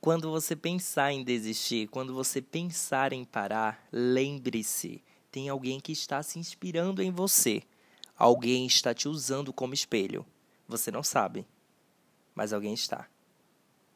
Quando você pensar em desistir, quando você pensar em parar, lembre-se: tem alguém que está se inspirando em você. Alguém está te usando como espelho. Você não sabe, mas alguém está.